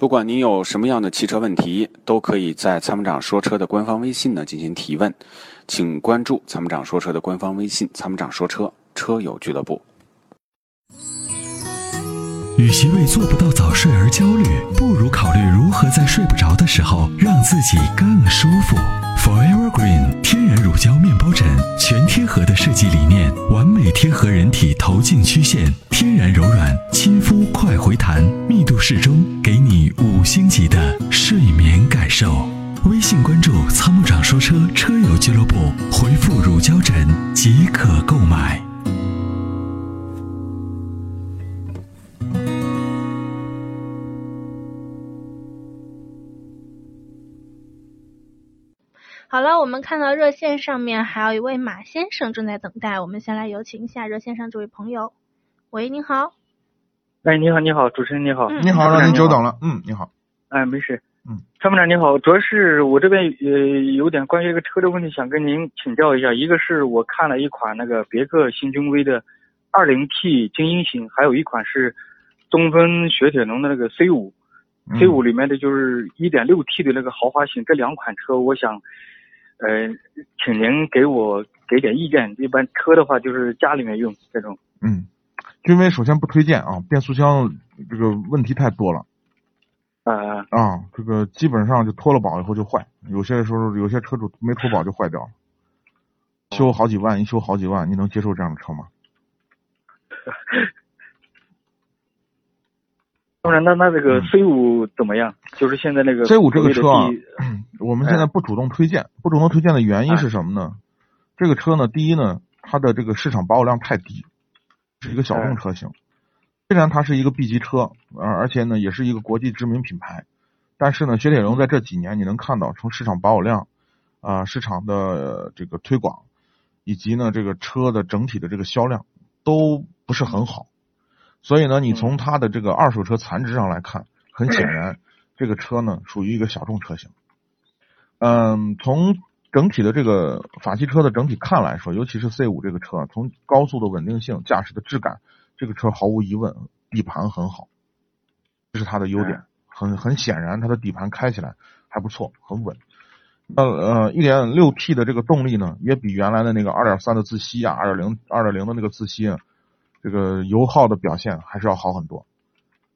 不管您有什么样的汽车问题，都可以在参谋长说车的官方微信呢进行提问，请关注参谋长说车的官方微信“参谋长说车车友俱乐部”。与其为做不到早睡而焦虑，不如考虑如何在睡不着的时候让自己更舒服。设计理念，完美贴合人体头颈曲线，天然柔软，亲肤快回弹，密度适中，给你五星级的睡眠感受。微信关注“参谋长说车”车友俱乐部，回复“乳胶枕”即可好了，我们看到热线上面还有一位马先生正在等待，我们先来有请一下热线上这位朋友。喂，你好。哎，你好，你好，主持人你好。嗯你好，让您久等了。嗯，你好。哎，没事。嗯，参谋长你好，主要是我这边呃有点关于这个车的问题想跟您请教一下。一个是我看了一款那个别克新君威的 2.0T 精英型，还有一款是东风雪铁龙的那个 C 五、嗯 C 五里面的就是 1.6T 的那个豪华型，这两款车我想呃请您给我给点意见。一般车的话就是家里面用这种。嗯，君威首先不推荐啊，变速箱这个问题太多了呃，啊，这个基本上就脱了保以后就坏，有些时候有些车主没脱保就坏掉了，修好几万，一修好几万，你能接受这样的车吗？当然，那那这个嗯 C 五怎么样？就是现在那个 C 五这个车我们现在不主动推荐，不主动推荐的原因是什么呢？这个车呢，第一呢，它的这个市场保有量太低，是一个小众车型。虽然它是一个 B 级车，呃，而且呢也是一个国际知名品牌，但是呢，雪铁龙在这几年你能看到，从市场保有量，啊、市场的、呃这个推广，以及呢这个车的整体的这个销量都不是很好。所以呢，你从它的这个二手车残值上来看，很显然，这个车呢属于一个小众车型。嗯，从整体的这个法系车的整体看来说，尤其是 C 五这个车，从高速的稳定性、驾驶的质感，这个车毫无疑问底盘很好，这是它的优点。很很显然，它的底盘开起来还不错，很稳。呃呃，一点六 T 的这个动力呢，也比原来的那个二点三的自吸啊，二点零二点零的那个自吸啊，这个油耗的表现还是要好很多。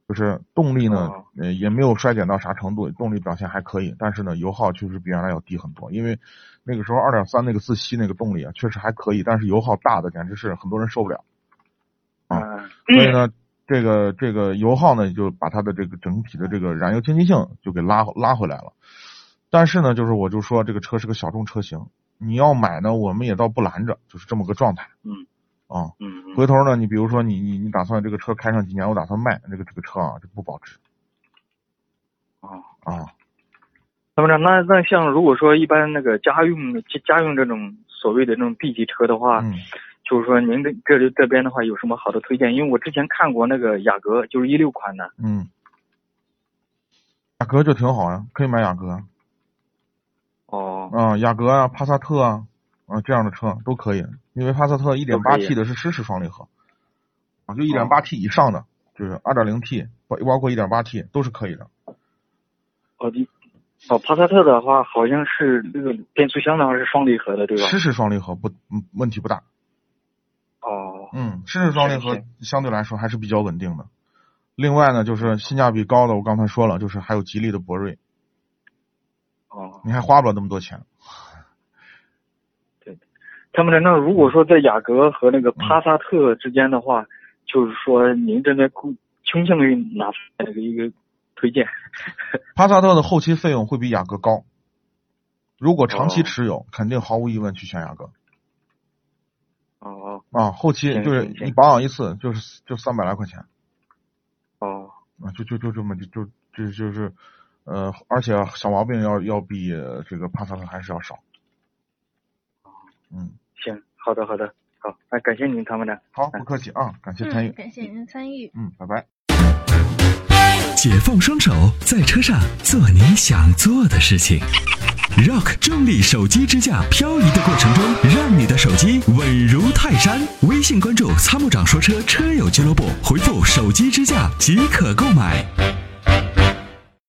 就是动力呢哦，呃，也没有衰减到啥程度，动力表现还可以，但是呢，油耗确实比原来要低很多。因为那个时候二点三那个自吸那个动力啊，确实还可以，但是油耗大的简直是很多人受不了。啊嗯所以呢，这个这个油耗呢，就把它的这个整体的这个燃油经济性就给拉拉回来了。但是呢，就是我就说这个车是个小众车型，你要买呢，我们也倒不拦着，就是这么个状态。嗯啊，嗯嗯回头呢，你比如说你你你打算这个车开上几年，我打算卖这个这个车啊，就不保值啊。啊。参谋长，那那像如果说一般那个家用家家用这种所谓的那种 B 级车的话，嗯就是说您的这里这边的话有什么好的推荐？因为我之前看过那个雅阁，就是一六款的。嗯，雅阁就挺好呀，可以买雅阁哦啊，雅阁啊，帕萨特啊，啊这样的车都可以，因为帕萨特一点八都可以 T 的是湿式双离合，啊，就一点八 T 以上的，就是二点零 T 包包括一点八 T 都是可以的。哦你哦，帕萨特的话好像是那个变速箱的话是双离合的，对吧？湿式双离合不嗯问题不大，哦嗯，湿式双离合相对来说还是比较稳定的。另外呢，就是性价比高的，我刚才说了，就是还有吉利的博瑞，哦，你还花不了那么多钱。参谋长，那如果说在雅阁和那个嗯。帕萨特之间的话，就是说您这边更倾向于哪方面的一个推荐？帕萨特的后期费用会比雅阁高，如果长期哦持有，肯定毫无疑问去选雅阁。哦。啊。后期行就是你保养一次就是就三百来块钱。哦。啊，就就就这么就就就就是呃，而且小毛病要要比呃这个帕萨特还是要少。嗯，行，好的好的，好，那感谢您，参谋长。好，不客气啊，感谢参与嗯，，感谢您的参与。嗯，拜拜。解放双手，在车上做你想做的事情。Rock 重力手机支架，漂移的过程中，让你的手机稳如泰山。微信关注“参谋长说车”车友俱乐部，回复“手机支架”即可购买。